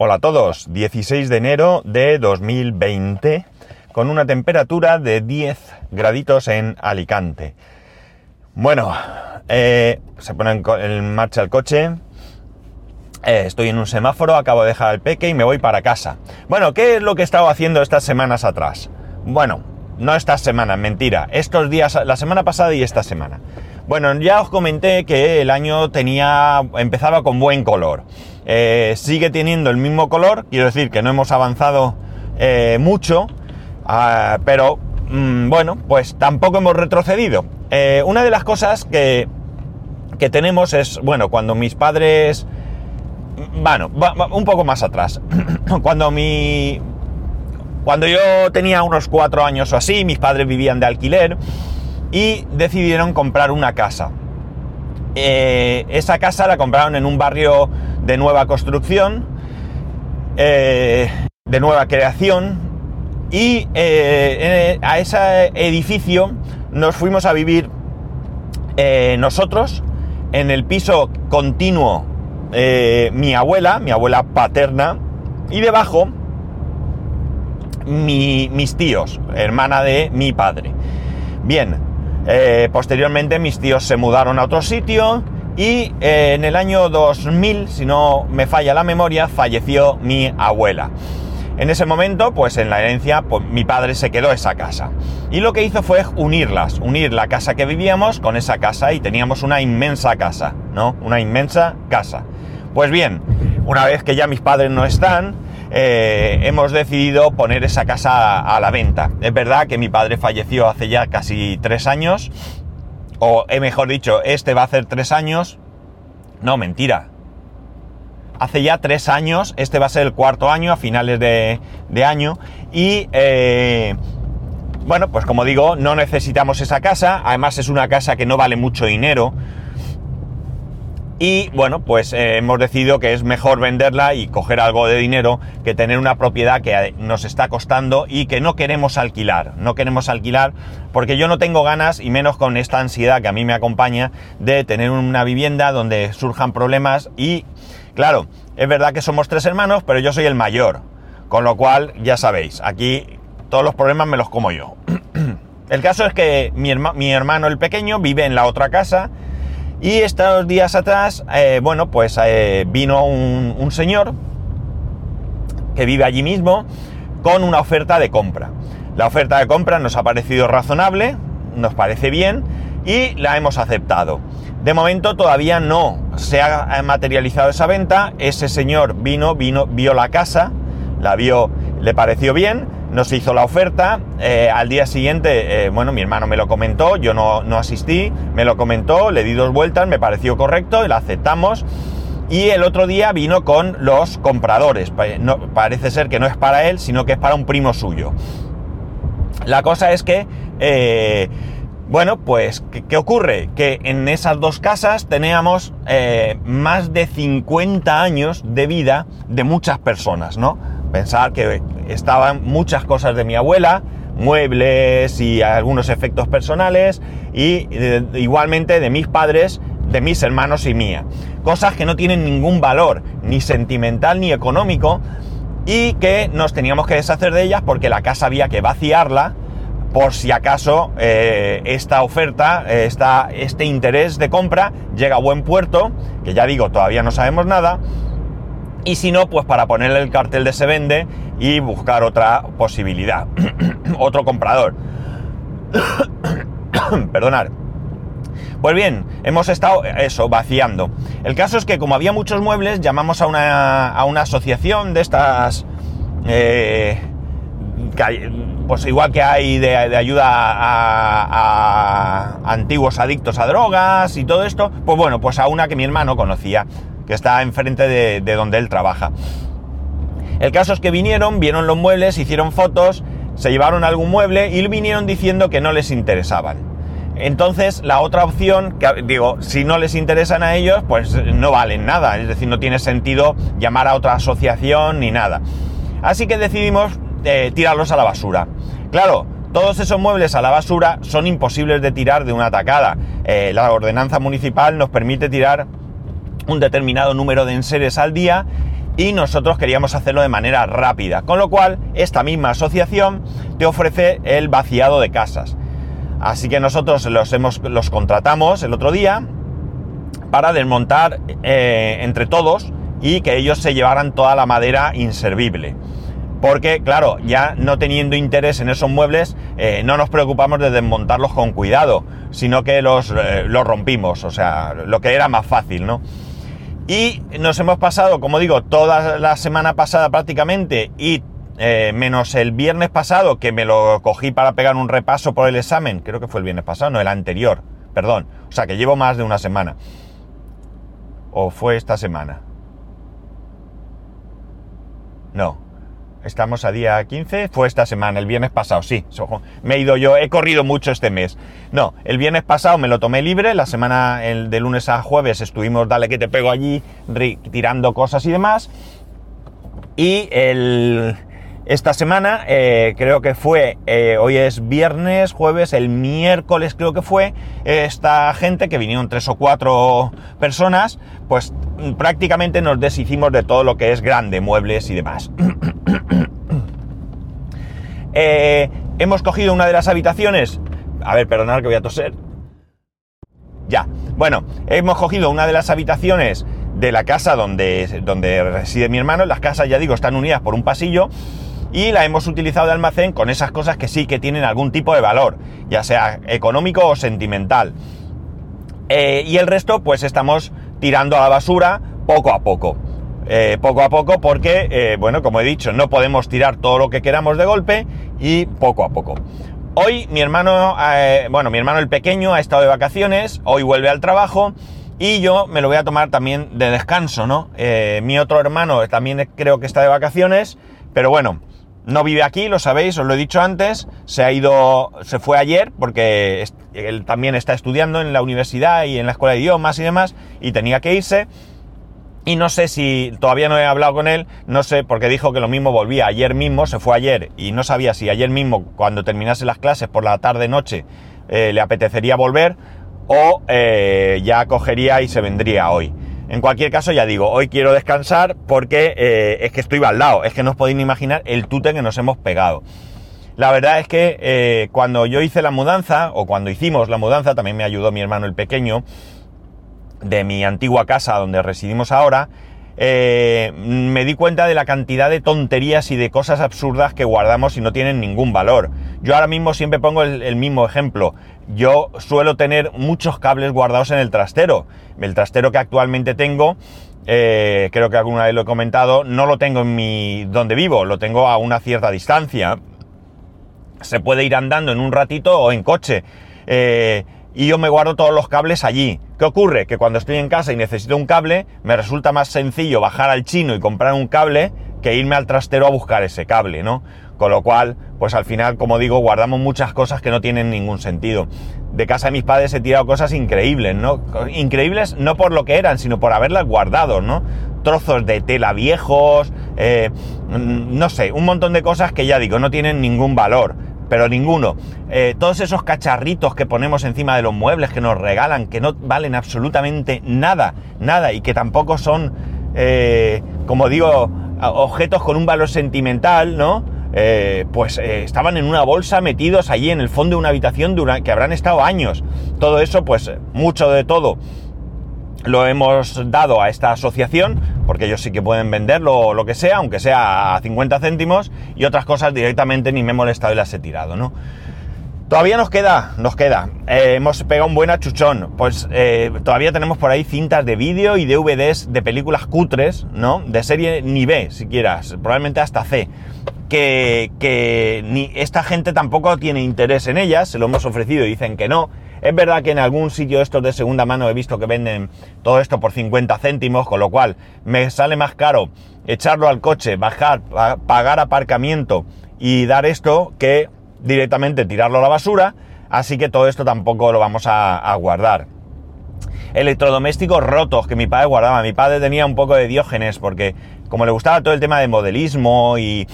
Hola a todos, 16 de enero de 2020 con una temperatura de 10 graditos en Alicante. Bueno, eh, se pone en, marcha el coche, eh, estoy en un semáforo, acabo de dejar el peque y me voy para casa. Bueno, ¿qué es lo que he estado haciendo estas semanas atrás? Bueno, no estas semanas, mentira, estos días, la semana pasada y esta semana. Bueno, ya os comenté que el año tenía, empezaba con buen color. Eh, sigue teniendo el mismo color, quiero decir que no hemos avanzado eh, mucho, uh, pero mmm, bueno, pues tampoco hemos retrocedido. Eh, una de las cosas que, que, tenemos es, bueno, cuando mis padres, bueno, va, va, un poco más atrás, cuando mi... Cuando yo tenía unos cuatro años o así, mis padres vivían de alquiler, y decidieron comprar una casa. Eh, esa casa la compraron en un barrio de nueva construcción, eh, de nueva creación, y eh, a ese edificio nos fuimos a vivir nosotros en el piso continuo mi abuela, mi abuela paterna, y debajo mi, mis tíos, hermana de mi padre. Bien, eh, posteriormente mis tíos se mudaron a otro sitio y eh, en el año 2000, si no me falla la memoria, falleció mi abuela. En ese momento, pues en la herencia, pues, mi padre se quedó esa casa. Y lo que hizo fue unirlas, unir la casa que vivíamos con esa casa y teníamos una inmensa casa, ¿no? Una inmensa casa. Pues bien, una vez que ya mis padres no están, eh, hemos decidido poner esa casa a, la venta. Es verdad que mi padre falleció hace ya casi tres años, o eh, mejor dicho, este va a hacer tres años. No, mentira. Hace ya tres años, este va a ser el cuarto año, a finales de, de año, y eh, bueno, pues como digo, no necesitamos esa casa, además es una casa que no vale mucho dinero, y bueno, pues eh, hemos decidido que es mejor venderla y coger algo de dinero que tener una propiedad que nos está costando y que no queremos alquilar. No queremos alquilar porque yo no tengo ganas, y menos con esta ansiedad que a mí me acompaña, de tener una vivienda donde surjan problemas y, claro, es verdad que somos tres hermanos, pero yo soy el mayor. Con lo cual, ya sabéis, aquí todos los problemas me los como yo. el caso es que mi hermano, el pequeño, vive en la otra casa y estos días atrás, eh, bueno, pues eh, vino un, un, señor que vive allí mismo con una oferta de compra. La oferta de compra nos ha parecido razonable, nos parece bien y la hemos aceptado. De momento todavía no se ha materializado esa venta. Ese señor vino, vino, vio la casa, la vio, le pareció bien, nos hizo la oferta. Eh, al día siguiente, eh, bueno, mi hermano me lo comentó, yo no, no, asistí, me lo comentó, le di dos vueltas, me pareció correcto y la aceptamos. Y el otro día vino con los compradores. No, parece ser que no es para él, sino que es para un primo suyo. La cosa es que, eh, bueno, pues, ¿qué, ¿qué, ocurre? Que en esas dos casas teníamos más de 50 años de vida de muchas personas, ¿no? Pensar que estaban muchas cosas de mi abuela, muebles y algunos efectos personales, y eh, igualmente de mis padres, de mis hermanos y mía. Cosas que no tienen ningún valor, ni sentimental ni económico, y que nos teníamos que deshacer de ellas porque la casa había que vaciarla por si acaso eh, esta oferta, este interés de compra llega a buen puerto, que ya digo, todavía no sabemos nada, y si no, pues para ponerle el cartel de se vende y buscar otra posibilidad, otro comprador. Perdonad. Pues bien, hemos estado eso, vaciando. El caso es que como había muchos muebles, llamamos a una, a una asociación de estas... Eh, pues igual que hay de, de ayuda a, a, antiguos adictos a drogas y todo esto, pues bueno, pues a una que mi hermano conocía, que está enfrente de, de donde él trabaja. El caso es que vinieron, vieron los muebles, hicieron fotos, se llevaron algún mueble y vinieron diciendo que no les interesaban. Entonces, la otra opción, que digo, si no les interesan a ellos, pues no valen nada, es decir, no tiene sentido llamar a otra asociación ni nada. Así que decidimos eh, tirarlos a la basura. Claro, todos esos muebles a la basura son imposibles de tirar de una tacada. Eh, la ordenanza municipal nos permite tirar un determinado número de enseres al día y nosotros queríamos hacerlo de manera rápida. Con lo cual, esta misma asociación te ofrece el vaciado de casas. Así que nosotros los, hemos, los contratamos el otro día para desmontar eh, entre todos y que ellos se llevaran toda la madera inservible. Porque, claro, ya no teniendo interés en esos muebles, eh, no nos preocupamos de desmontarlos con cuidado, sino que los, eh, los rompimos, o sea, lo que era más fácil, ¿no? Y nos hemos pasado, como digo, toda la semana pasada prácticamente y eh, menos el viernes pasado, que me lo cogí para pegar un repaso por el examen, creo que fue el viernes pasado, no, el anterior, perdón, o sea que llevo más de una semana. ¿O fue esta semana? No, estamos a día 15, fue esta semana, el viernes pasado, sí, me he ido yo, he corrido mucho este mes. No, el viernes pasado me lo tomé libre, la semana el, de lunes a jueves estuvimos, dale que te pego allí, tirando cosas y demás. Y el, esta semana, eh, creo que fue, eh, hoy es viernes, jueves, el miércoles creo que fue, esta gente, que vinieron tres o cuatro personas, pues prácticamente nos deshicimos de todo lo que es grande, muebles y demás. Eh, hemos cogido una de las habitaciones, a ver, perdonad que voy a toser. Ya, bueno, hemos cogido una de las habitaciones de la casa donde, donde reside mi hermano, las casas, ya digo, están unidas por un pasillo, y la hemos utilizado de almacén con esas cosas que sí que tienen algún tipo de valor, ya sea económico o sentimental. Eh, y el resto pues estamos tirando a la basura poco a poco. Eh, poco a poco porque, eh, bueno, como he dicho, no podemos tirar todo lo que queramos de golpe y poco a poco. Hoy mi hermano, bueno, mi hermano el pequeño ha estado de vacaciones, hoy vuelve al trabajo y yo me lo voy a tomar también de descanso, ¿no? mi otro hermano también creo que está de vacaciones, pero bueno, no vive aquí, lo sabéis, os lo he dicho antes, se ha ido, se fue ayer porque él también está estudiando en la universidad y en la escuela de idiomas y demás y tenía que irse. Y no sé si, todavía no he hablado con él, no sé, porque dijo que lo mismo volvía ayer mismo, se fue ayer y no sabía si ayer mismo, cuando terminase las clases por la tarde-noche, eh, le apetecería volver o eh, ya cogería y se vendría hoy. En cualquier caso, ya digo, hoy quiero descansar porque eh, es que estoy al lado, es que no os podéis imaginar el tute que nos hemos pegado. La verdad es que cuando yo hice la mudanza, o cuando hicimos la mudanza, también me ayudó mi hermano el pequeño, de mi antigua casa donde residimos ahora, eh, me di cuenta de la cantidad de tonterías y de cosas absurdas que guardamos y no tienen ningún valor. Yo ahora mismo siempre pongo el, mismo ejemplo. Yo suelo tener muchos cables guardados en el trastero. El trastero que actualmente tengo, eh, creo que alguna vez lo he comentado, no lo tengo en mi donde vivo, lo tengo a una cierta distancia. Se puede ir andando en un ratito o en coche. Eh, y yo me guardo todos los cables allí. ¿Qué ocurre? Que cuando estoy en casa y necesito un cable, me resulta más sencillo bajar al chino y comprar un cable que irme al trastero a buscar ese cable, ¿no? Con lo cual, pues al final, como digo, guardamos muchas cosas que no tienen ningún sentido. De casa de mis padres he tirado cosas increíbles, ¿no? Increíbles no por lo que eran, sino por haberlas guardado, ¿no? Trozos de tela viejos, eh, no sé, un montón de cosas que ya digo, no tienen ningún valor pero ninguno. Eh, todos esos cacharritos que ponemos encima de los muebles que nos regalan, que no valen absolutamente nada, nada, y que tampoco son, eh, como digo, objetos con un valor sentimental, ¿no? Eh, pues estaban en una bolsa metidos allí en el fondo de una habitación durante, que habrán estado años. Todo eso, pues mucho de todo lo hemos dado a esta asociación, porque ellos sí que pueden venderlo o lo que sea, aunque sea a 50 céntimos, y otras cosas directamente ni me he molestado y las he tirado, ¿no? Todavía nos queda, nos queda. Eh, hemos pegado un buen achuchón. Pues eh, todavía tenemos por ahí cintas de vídeo y DVDs de películas cutres, ¿no? De serie ni B, si quieras, probablemente hasta C. Que, que ni esta gente tampoco tiene interés en ellas, se lo hemos ofrecido y dicen que no. Es verdad que en algún sitio estos de segunda mano he visto que venden todo esto por 50 céntimos, con lo cual me sale más caro echarlo al coche, bajar, pagar aparcamiento y dar esto que directamente tirarlo a la basura, así que todo esto tampoco lo vamos a, guardar. Electrodomésticos rotos que mi padre guardaba. Mi padre tenía un poco de diógenes porque como le gustaba todo el tema de modelismo y,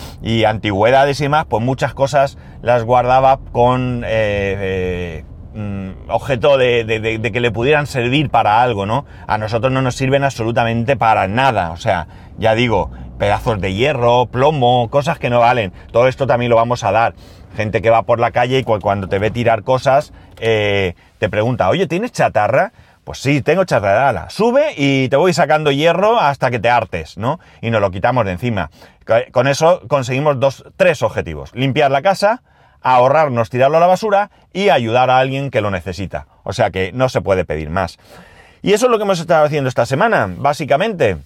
antigüedades y demás, pues muchas cosas las guardaba con... Eh, eh, objeto de, de, que le pudieran servir para algo, ¿no? A nosotros no nos sirven absolutamente para nada. O sea, ya digo, pedazos de hierro, plomo, cosas que no valen. Todo esto también lo vamos a dar. Gente que va por la calle y cuando te ve tirar cosas, eh, te pregunta, oye, ¿tienes chatarra? Pues sí, tengo chatarra. Sube y te voy sacando hierro hasta que te hartes, ¿no? Y nos lo quitamos de encima. Con eso conseguimos dos, tres objetivos. Limpiar la casa, ahorrarnos tirarlo a la basura y ayudar a alguien que lo necesita. O sea que no se puede pedir más. Y eso es lo que hemos estado haciendo esta semana, básicamente.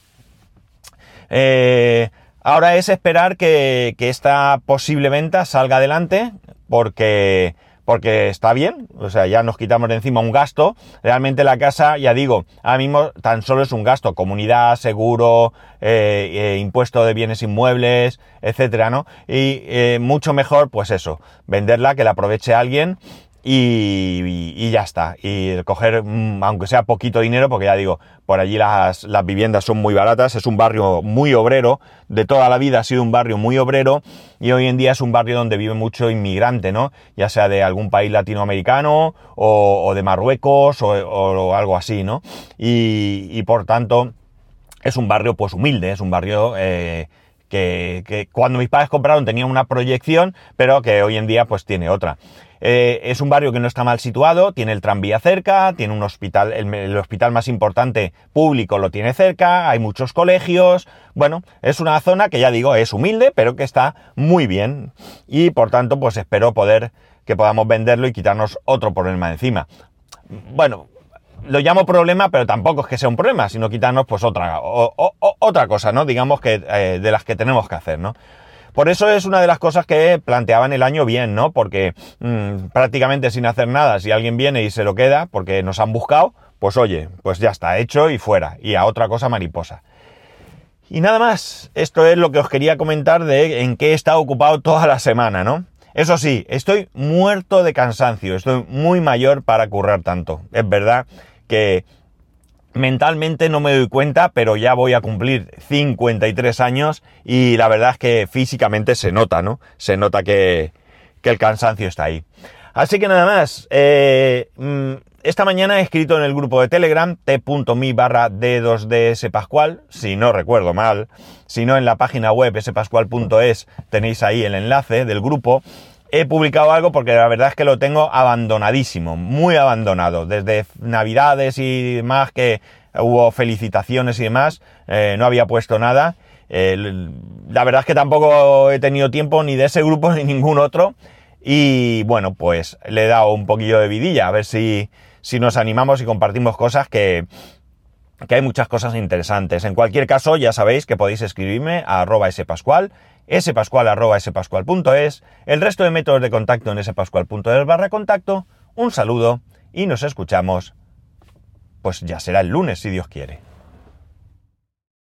Eh, ahora es esperar que, que, esta posible venta salga adelante porque porque está bien, o sea, ya nos quitamos de encima un gasto. Realmente la casa, ya digo, ahora mismo tan solo es un gasto, comunidad, seguro, eh, eh, impuesto de bienes inmuebles, etcétera, ¿no? Y eh, mucho mejor, pues eso, venderla, que la aproveche alguien y, ya está. Y coger, mm, aunque sea poquito dinero, porque ya digo, por allí las, viviendas son muy baratas, es un barrio muy obrero, de toda la vida ha sido un barrio muy obrero y hoy en día es un barrio donde vive mucho inmigrante, ¿no? Ya sea de algún país latinoamericano o, de Marruecos o, algo así, ¿no? Y, por tanto es un barrio pues humilde, es un barrio... Eh, que, que, cuando mis padres compraron tenía una proyección, pero que hoy en día pues tiene otra. Eh, es un barrio que no está mal situado, tiene el tranvía cerca, tiene un hospital, el, hospital más importante público lo tiene cerca, hay muchos colegios. Bueno, es una zona que ya digo es humilde, pero que está muy bien. Y por tanto, pues espero poder que podamos venderlo y quitarnos otro problema encima. Bueno, lo llamo problema, pero tampoco es que sea un problema, sino quitarnos pues otra, otra cosa, ¿no? Digamos que eh, de las que tenemos que hacer, ¿no? Por eso es una de las cosas que planteaban el año bien, ¿no? Porque mm, prácticamente sin hacer nada, si alguien viene y se lo queda porque nos han buscado, pues oye, pues ya está, hecho y fuera, y a otra cosa mariposa. Y nada más, esto es lo que os quería comentar de en qué he estado ocupado toda la semana, ¿no? Eso sí, estoy muerto de cansancio, estoy muy mayor para currar tanto. Es verdad que mentalmente no me doy cuenta, pero ya voy a cumplir 53 años y la verdad es que físicamente se nota, ¿no? Se nota que, el cansancio está ahí. Así que nada más, eh, mm, esta mañana he escrito en el grupo de Telegram t.me barra d2ds pascual, si no recuerdo mal, si no en la página web spascual.es tenéis ahí el enlace del grupo, he publicado algo porque la verdad es que lo tengo abandonadísimo, muy abandonado. Desde Navidades y demás que hubo felicitaciones y demás, eh, no había puesto nada. la verdad es que tampoco he tenido tiempo ni de ese grupo ni ningún otro. Y bueno, pues le he dado un poquillo de vidilla, a ver si, si nos animamos y compartimos cosas que, que hay muchas cosas interesantes. En cualquier caso, ya sabéis que podéis escribirme a arroba spascual spascual.es, el resto de métodos de contacto en spascual.es barra contacto. Un saludo y nos escuchamos, pues ya será el lunes si Dios quiere.